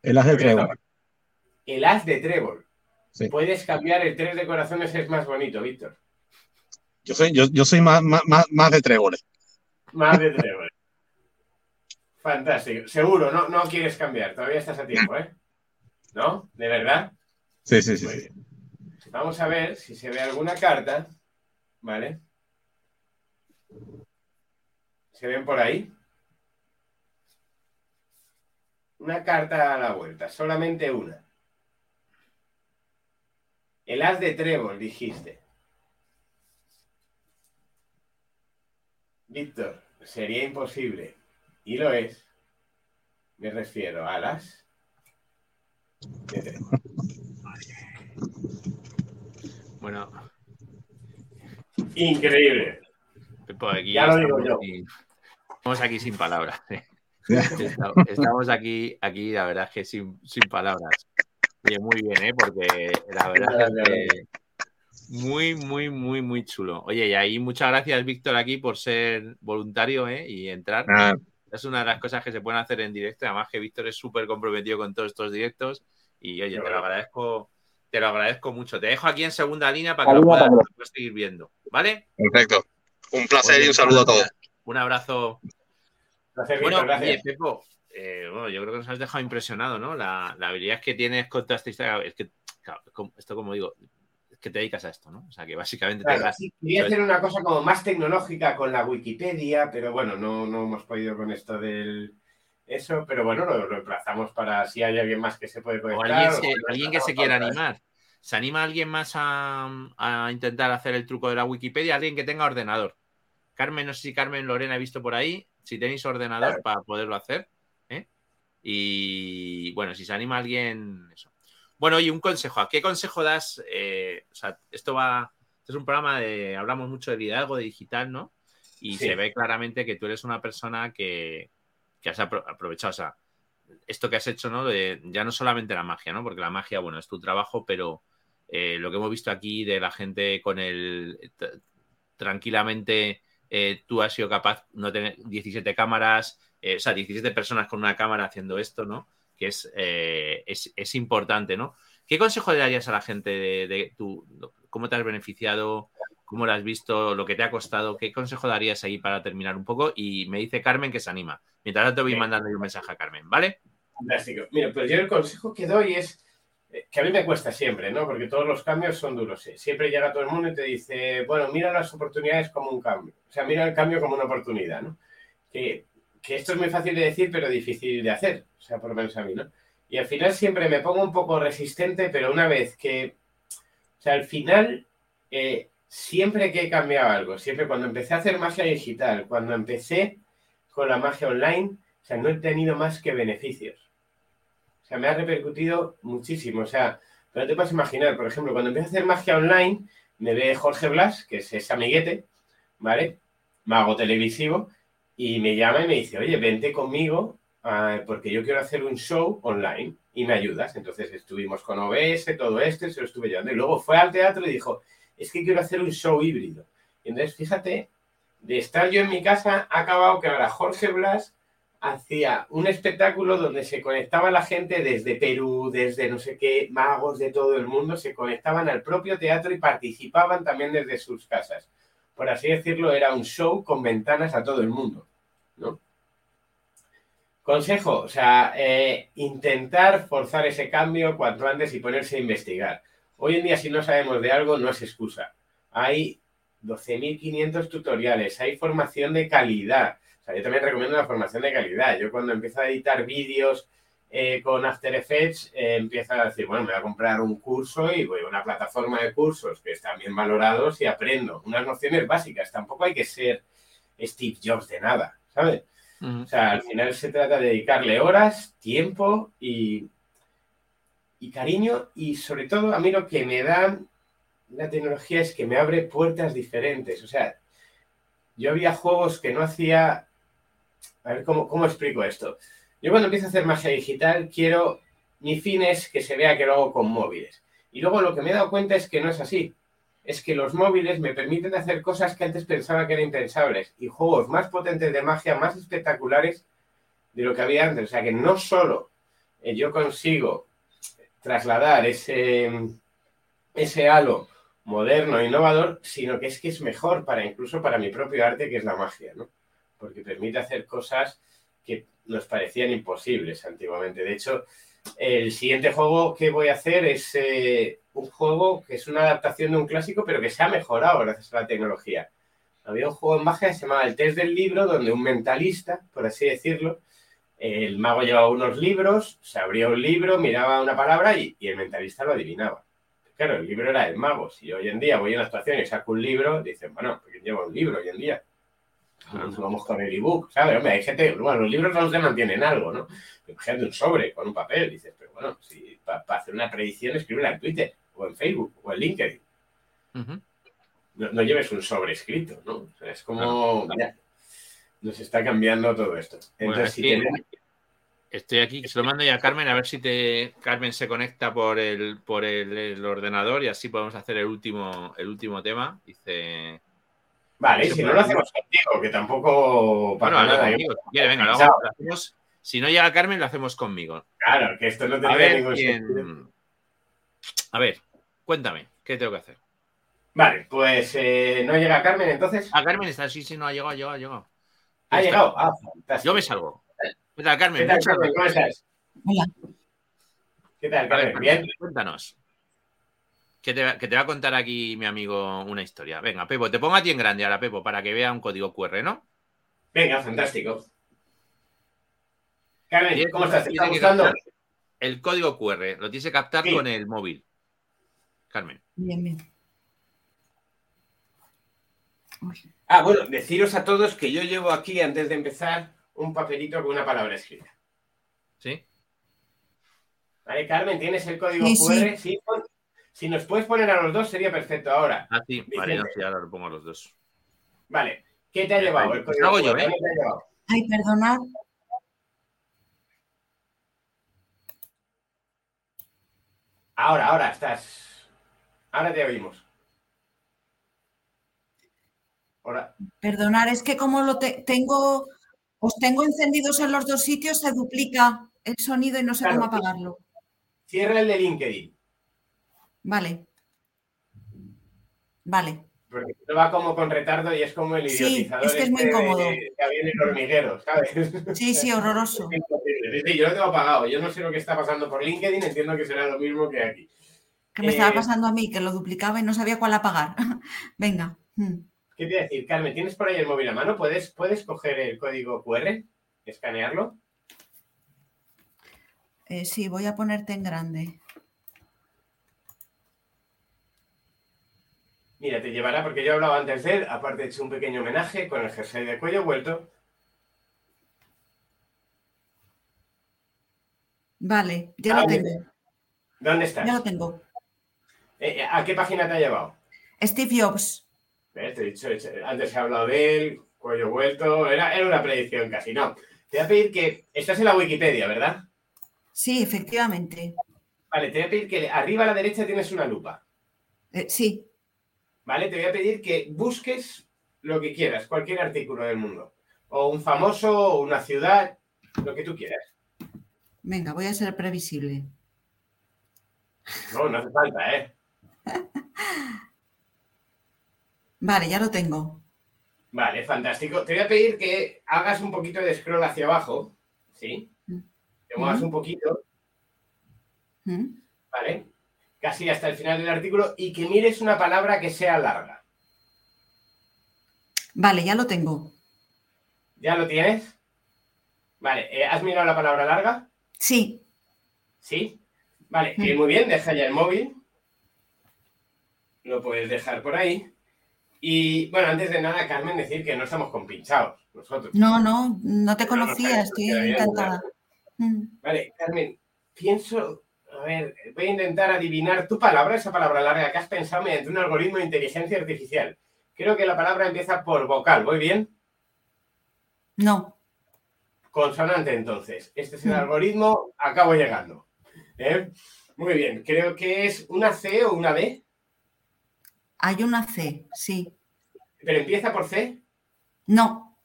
El as de trébol. El as de trébol. Puedes cambiar el tres de corazones, es más bonito, Víctor. Yo soy, yo, soy más, más, más de tréboles. Más de tréboles. Fantástico. Seguro, no, no quieres cambiar. Todavía estás a tiempo, ¿eh? ¿No? ¿De verdad? Sí, sí, sí. Vamos a ver si se ve alguna carta. ¿Vale? ¿Se ven por ahí? Una carta a la vuelta, solamente una. El as de trébol, dijiste. Víctor, sería imposible. Y lo es. Me refiero a las Bueno. Increíble. ya lo digo yo. Estamos aquí sin palabras. ¿eh? Estamos aquí, aquí, la verdad es que sin, sin palabras. muy bien, ¿eh? porque la verdad es que muy, muy, muy, muy chulo. Oye, y ahí muchas gracias, Víctor, aquí por ser voluntario ¿eh? y entrar. Ah, es una de las cosas que se pueden hacer en directo. Además que Víctor es súper comprometido con todos estos directos. Y oye, te lo agradezco, te lo agradezco mucho. Te dejo aquí en segunda línea para que lo puedas, seguir viendo. ¿Vale? Perfecto. Un placer y un saludo a todos. Un abrazo. bueno, oye, Pepo, eh, bueno, yo creo que nos has dejado impresionado, ¿no? La, la habilidad que tienes con toda esta historia. Es que, claro, esto como digo, que te dedicas a esto, ¿no? O sea, que básicamente te das... quería hacer una cosa como más tecnológica con la Wikipedia, pero bueno, no, no hemos podido con esto del eso, pero bueno, lo, emplazamos para si hay alguien más que se puede conectar. O alguien, que se quiera animar. ¿Se anima alguien más a, a, intentar hacer el truco de la Wikipedia? Alguien que tenga ordenador. Carmen, no sé si Carmen Lorena ha visto por ahí. Si tenéis ordenador para poderlo hacer. ¿eh? Y bueno, si se anima alguien, eso. Bueno, y un consejo. ¿A qué consejo das? Eh, o sea, esto va Este es un programa de, hablamos mucho de liderazgo de digital, ¿no? Y se ve claramente que tú eres una persona que, que has aprovechado, o sea, esto que has hecho, ¿no? De, ya no solamente la magia, ¿no? Porque la magia, bueno, es tu trabajo, pero eh, lo que hemos visto aquí de la gente con el tranquilamente, eh, tú has sido capaz no tener 17 cámaras, eh, o sea, 17 personas con una cámara haciendo esto, ¿no? Que es, es, importante, ¿no? ¿Qué consejo le darías a la gente de, de tu, cómo te has beneficiado? ¿Cómo lo has visto? ¿Lo que te ha costado? ¿Qué consejo darías ahí para terminar un poco? Y me dice Carmen que se anima. Mientras tanto voy mandando un mensaje a Carmen, ¿vale? Fantástico. Mira, pues yo el consejo que doy es que a mí me cuesta siempre, ¿no? Porque todos los cambios son duros. Siempre llega todo el mundo y te dice, bueno, mira las oportunidades como un cambio. O sea, mira el cambio como una oportunidad, ¿no? Que, que esto es muy fácil de decir, pero difícil de hacer. O sea, por lo menos a mí, ¿no? Y al final siempre me pongo un poco resistente, pero una vez que, o sea, al final, eh, siempre que he cambiado algo, siempre cuando empecé a hacer magia digital, cuando empecé con la magia online, o sea, no he tenido más que beneficios. Sea, me ha repercutido muchísimo. O sea, pero te puedes imaginar, por ejemplo, cuando empecé a hacer magia online, me ve Jorge Blas, que es ese amiguete, ¿vale? Mago televisivo, y me llama y me dice, oye, vente conmigo ah, porque yo quiero hacer un show online y me ayudas. Entonces estuvimos con OBS, todo esto, se lo estuve llevando. Y luego fue al teatro y dijo, es que quiero hacer un show híbrido. Y entonces, fíjate, de estar yo en mi casa, ha acabado que ahora Jorge Blas hacía un espectáculo donde se conectaba la gente desde Perú, desde no sé qué, magos de todo el mundo, se conectaban al propio teatro y participaban también desde sus casas. Por así decirlo, era un show con ventanas a todo el mundo, ¿no? Consejo, o sea, eh, intentar forzar ese cambio cuanto antes y ponerse a investigar. Hoy en día, si no sabemos de algo, no es excusa. Hay 12.500 tutoriales, hay formación de calidad. O sea, yo también recomiendo la formación de calidad. Yo cuando empiezo a editar vídeos eh, con After Effects, eh, empiezo a decir, bueno, me voy a comprar un curso y voy a una plataforma de cursos que están bien valorados y aprendo unas nociones básicas. Tampoco hay que ser Steve Jobs de nada, ¿sabes? O sea, al final se trata de dedicarle horas, tiempo y, y cariño y sobre todo a mí lo que me da la tecnología es que me abre puertas diferentes. O sea, yo había juegos que no hacía... A ver, ¿cómo, cómo explico esto? Yo cuando empiezo a hacer magia digital, quiero... Mi fin es que se vea que lo hago con móviles. Y luego lo que me he dado cuenta es que no es así. Es que los móviles me permiten hacer cosas que antes pensaba que eran impensables. Y juegos más potentes de magia, más espectaculares de lo que había antes. O sea que no solo eh, yo consigo trasladar ese, ese halo moderno, innovador, sino que es que es mejor para incluso para mi propio arte, que es la magia, ¿no? Porque permite hacer cosas que nos parecían imposibles antiguamente. De hecho, el siguiente juego que voy a hacer es eh, un juego que es una adaptación de un clásico, pero que se ha mejorado gracias a la tecnología. Había un juego en magia que se llamaba El Test del Libro, donde un mentalista, por así decirlo, el mago llevaba unos libros, se abría un libro, miraba una palabra y el mentalista lo adivinaba. Claro, el libro era el mago. Si hoy en día voy a una actuación y saco un libro, dicen, bueno, ¿quién lleva un libro hoy en día? Vamos con el ebook, ¿sabes? Hombre, hay gente, bueno, los libros no se mantienen algo, ¿no? Imagínate un sobre con un papel, dices, pero bueno, si para hacer una predicción, escríbela en Twitter, o en Facebook, o en LinkedIn. no, lleves un sobre escrito, ¿no? es como, nos está cambiando todo esto. Entonces, si tenemos Estoy aquí, se lo mando ya a Carmen, a ver si te Carmen se conecta por el por el, ordenador y así podemos hacer el último, el último tema. Dice. Vale, si no lo hacemos contigo, que tampoco para nada. Conmigo, si, venga, lo, hacemos, si no llega Carmen, lo hacemos conmigo. Claro, que esto no tiene ningún sentido. A ver, cuéntame, ¿qué tengo que hacer? Vale, pues eh, no llega Carmen entonces. Ah, Carmen está, sí, sí, no ha llegado, ha llegado, ha llegado. Ha llegado, ah, fantástico. Yo me salgo. ¿Qué tal, Carmen? ¿Qué tal, Carmen? ¿Cómo estás? Hola. ¿Qué tal, Carmen? Bien. Cuéntanos. Que te, que te, va a contar aquí mi amigo una historia. Venga, Pepo, te pongo a ti en grande ahora, Pepo, para que vea un código QR, ¿no? Venga, fantástico. Carmen, ¿cómo estás? ¿Te está gustando? El código QR, lo tienes que captar con el móvil. Carmen. Bien, bien. Ah, bueno, deciros a todos que yo llevo aquí, antes de empezar, un papelito con una palabra escrita. ¿Sí? Vale, Carmen, ¿tienes el código QR? Sí. Si nos puedes poner a los dos sería perfecto ahora. Ah, sí, vale, sí, ahora lo pongo a los dos. Vale. ¿Qué te ha llevado? El Pues código hago yo? ¿eh? ¿Dónde te ha llevado? Ay, perdonad. Ahora, ahora estás. Ahora te oímos. Ahora. Perdonar, es que como lo te- tengo, os tengo encendidos en los dos sitios, se duplica el sonido y no sé Claro. cómo apagarlo. Cierra el de LinkedIn. Vale. Vale. Porque esto va como con retardo y es como el Sí, idiotizador. es que es muy este incómodo. Había en el hormiguero, ¿sabes? Sí, sí, horroroso. Sí, sí, yo lo tengo apagado. Yo no sé lo que está pasando por LinkedIn. Entiendo que será lo mismo que aquí. Que me estaba Eh, pasando a mí, que lo duplicaba y no sabía cuál apagar. Venga. mm. ¿Qué te iba a decir, Carmen? ¿Tienes por ahí el móvil a mano? ¿Puedes, ¿Puedes coger el código QR? ¿Escanearlo? Eh, sí, voy a ponerte en grande. Mira, te llevará, porque yo hablaba antes de él, aparte he hecho un pequeño homenaje con el jersey de cuello vuelto. Vale, ya Ah, lo bien. tengo. ¿Dónde estás? Ya lo tengo. Eh, ¿A qué página te ha llevado? Steve Jobs. Te he dicho- antes he hablado de él, cuello vuelto, era, era una predicción casi, no. Te voy a pedir que, estás en la Wikipedia, ¿verdad? Sí, efectivamente. Vale, te voy a pedir que arriba a la derecha tienes una lupa, Eh, sí, ¿vale? Te voy a pedir que busques lo que quieras, cualquier artículo del mundo. O un famoso, o una ciudad, lo que tú quieras. venga, voy a ser previsible. No, no hace falta, ¿eh? Vale, ya lo tengo. Vale, fantástico. Te voy a pedir que hagas un poquito de scroll hacia abajo, ¿sí? Te muevas Ujú. un poquito, ¿Mm? ¿vale? Casi hasta el final del artículo y que mires una palabra que sea larga. Vale, ya lo tengo. ¿Ya lo tienes? Vale, eh, ¿has mirado la palabra larga? Sí, ¿Sí? Vale, Mm. eh, muy bien, deja ya el móvil. Lo puedes dejar por ahí. Y bueno, antes de nada, Carmen, decir que no estamos compinchados nosotros. no, no, no te No, no conocía, estoy encantada. Mm. Vale, Carmen, pienso, a ver, voy a intentar adivinar tu palabra, esa palabra larga que has pensado mediante un algoritmo de inteligencia artificial. Creo que la palabra empieza por vocal, ¿voy bien? No, Consonante, entonces. Este es el algoritmo, acabo llegando. ¿Eh? Muy bien, creo que es una C o una B, hay una C, sí. pero empieza por C, No,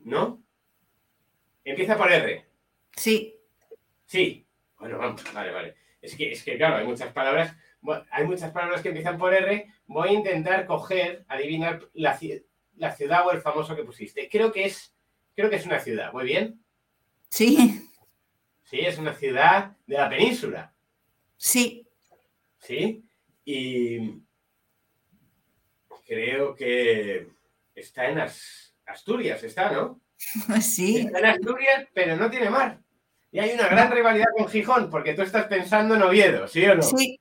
¿no? Empieza por R. sí. Sí. Bueno, vamos, vale, vale. Es que, es que claro, hay muchas palabras, hay muchas palabras que empiezan por R. Voy a intentar coger, adivinar la, la ciudad o el famoso que pusiste. Creo que es, creo que es una ciudad. ¿Muy bien? Sí, Sí, es una ciudad de la península. sí, ¿Sí? Y creo que está en As- Asturias, está, ¿no? sí. Está en Asturias, pero no tiene mar. Y hay una gran rivalidad con Gijón, porque tú estás pensando en Oviedo, ¿sí o no? Sí,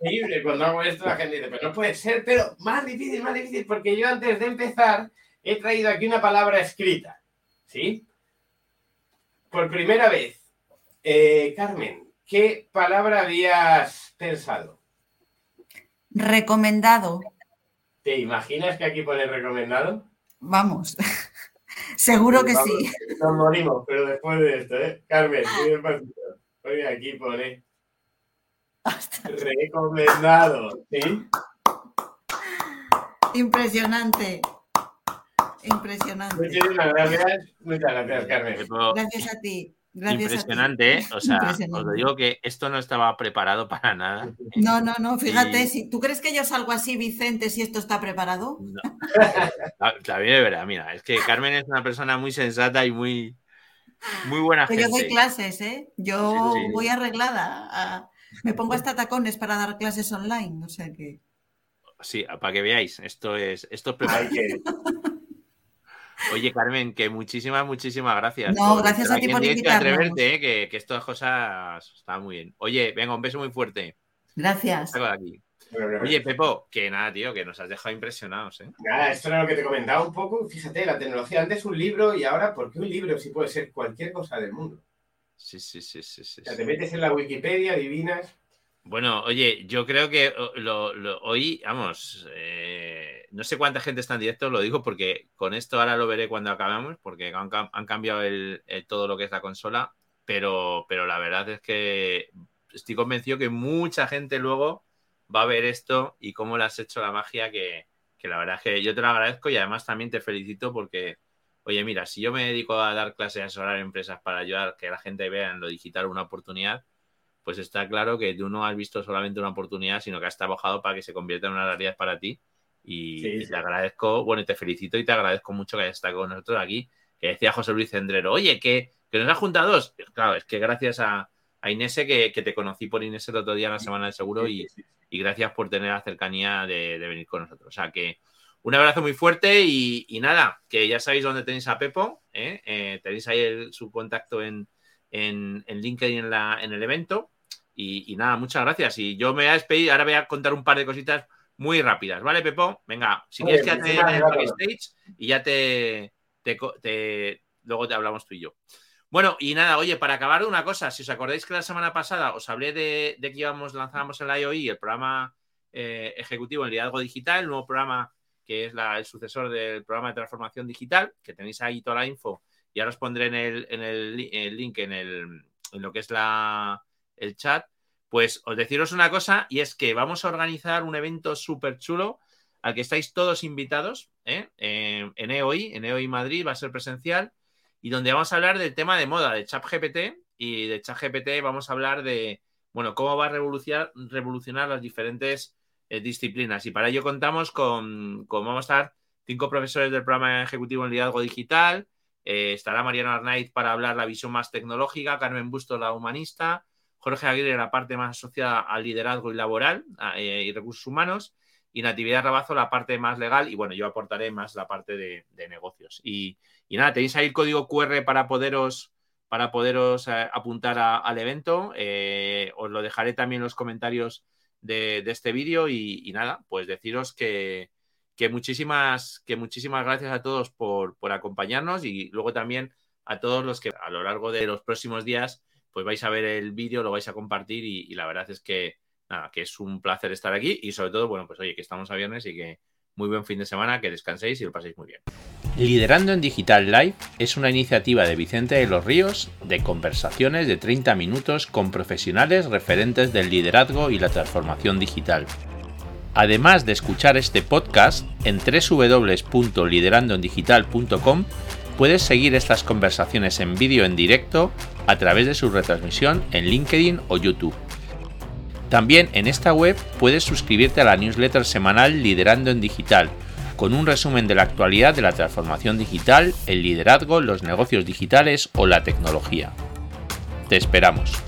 increíble cuando hago esto la gente dice, pero no puede ser, pero más difícil, más difícil, porque yo antes de empezar he traído aquí una palabra escrita, ¿sí? Por primera vez, Eh, Carmen, ¿qué palabra habías pensado? recomendado. ¿Te imaginas que aquí pone recomendado? Vamos. Seguro que Vamos, sí. Nos morimos, pero después de esto, ¿eh? Carmen, muy despacito. Oye, aquí pone recomendado, ¿sí? Impresionante. Impresionante. Muchísimas gracias. Muchas gracias, Carmen. Gracias a ti. Gracias impresionante, ¿eh? O sea, os lo digo que esto no estaba preparado para nada. a ti. No, no, no. Fíjate, Y- si tú crees que yo salgo así, Vicente, si esto está preparado. No. La- También es verdad, mira, es que Carmen es una persona muy sensata y muy, muy buena Que yo gente. doy clases, ¿eh? Yo Sí, sí. voy arreglada. a- Me pongo hasta tacones para dar clases online. O sea que. Sí, para que veáis, esto es, esto es preparado. Oye, Carmen, que muchísimas, muchísimas gracias. No, gracias a ti por invitarnos. atreverte, ¿eh? que, que estas cosas están muy bien. Oye, venga, un beso muy fuerte. Gracias. Salgo de aquí. Oye, Pepo, que nada, tío, que nos has dejado impresionados, ¿eh? Nada, esto era lo que te comentaba un poco. Fíjate, la tecnología antes un libro y ahora, ¿por qué un libro si puede ser cualquier cosa del mundo? Sí, sí, sí, sí, sí. O sea, sí. te metes en la Wikipedia, adivinas. Bueno, oye, yo creo que hoy, vamos, eh, no sé cuánta gente está en directo, lo digo porque con esto ahora lo veré cuando acabamos, porque han, cambiado todo lo que es la consola, pero, pero la verdad es que estoy convencido que mucha gente luego va a ver esto y cómo le has hecho la magia, que, que la verdad es que yo te lo agradezco y además también te felicito porque, oye, mira, si yo me dedico a dar clases, a asesorar empresas para ayudar que la gente vea en lo digital una oportunidad, pues está claro que tú no has visto solamente una oportunidad, sino que has trabajado para que se convierta en una realidad para ti. Y, te agradezco, bueno, te felicito y te agradezco mucho que hayas estado con nosotros aquí. Que decía José Luis Cendrero, oye, que, que nos ha juntado dos. Claro, es que gracias a, a Inés que, te conocí por Inés el otro día en la Semana del Seguro y, gracias por tener la cercanía de, venir con nosotros. O sea que un abrazo muy fuerte y, nada, que ya sabéis dónde tenéis a Pepo, ¿eh? Eh, tenéis ahí su contacto en, en, en LinkedIn en, la, en el evento y, nada, muchas gracias. Y yo me voy a despedir, ahora voy a contar un par de cositas muy rápidas, ¿vale, Pepo? Venga, si quieres que en el backstage y ya te, te, luego te hablamos tú y yo. Bueno, y nada, oye, para acabar una cosa, si os acordáis que la semana pasada os hablé de, que íbamos, lanzábamos el IOI, el programa eh, ejecutivo en liderazgo digital, el nuevo programa que es el sucesor del programa de transformación digital, que tenéis ahí toda la info, y ahora os pondré en el, en el, link en, el, en lo que es la, el chat, pues os deciros una cosa y es que vamos a organizar un evento súper chulo al que estáis todos invitados ¿eh? en EOI, en EOI Madrid, va a ser presencial y donde vamos a hablar del tema de moda de ChatGPT y de ChatGPT vamos a hablar de, bueno, cómo va a revolucionar, las diferentes eh, disciplinas y para ello contamos con, vamos a estar cinco profesores del programa ejecutivo en liderazgo digital, eh, estará Mariano Arnaiz para hablar la visión más tecnológica, Carmen Busto la humanista, Jorge Aguirre la parte más asociada al liderazgo y laboral eh, y recursos humanos, y Natividad Rabazo la parte más legal, y bueno, yo aportaré más la parte de, negocios. Y, nada, tenéis ahí el código QR para poderos, para poderos eh, apuntar al evento. Eh, os lo dejaré también en los comentarios de, este vídeo y, nada, pues deciros que, muchísimas, que muchísimas gracias a todos por, por acompañarnos y luego también a todos los que a lo largo de los próximos días pues vais a ver el vídeo, lo vais a compartir y, la verdad es que, nada, que es un placer estar aquí y sobre todo, bueno, pues oye, que estamos a viernes y que muy buen fin de semana, que descanséis y lo paséis muy bien. Liderando en Digital Live es una iniciativa de Vicente de los Ríos de conversaciones de 30 minutos con profesionales referentes del liderazgo y la transformación digital. Además de escuchar este podcast en www.liderandoendigital.com Puedes seguir estas conversaciones en vídeo en directo a través de su retransmisión en LinkedIn o YouTube. También en esta web puedes suscribirte a la newsletter semanal Liderando en Digital, con un resumen de la actualidad de la transformación digital, el liderazgo, los negocios digitales o la tecnología. Te esperamos.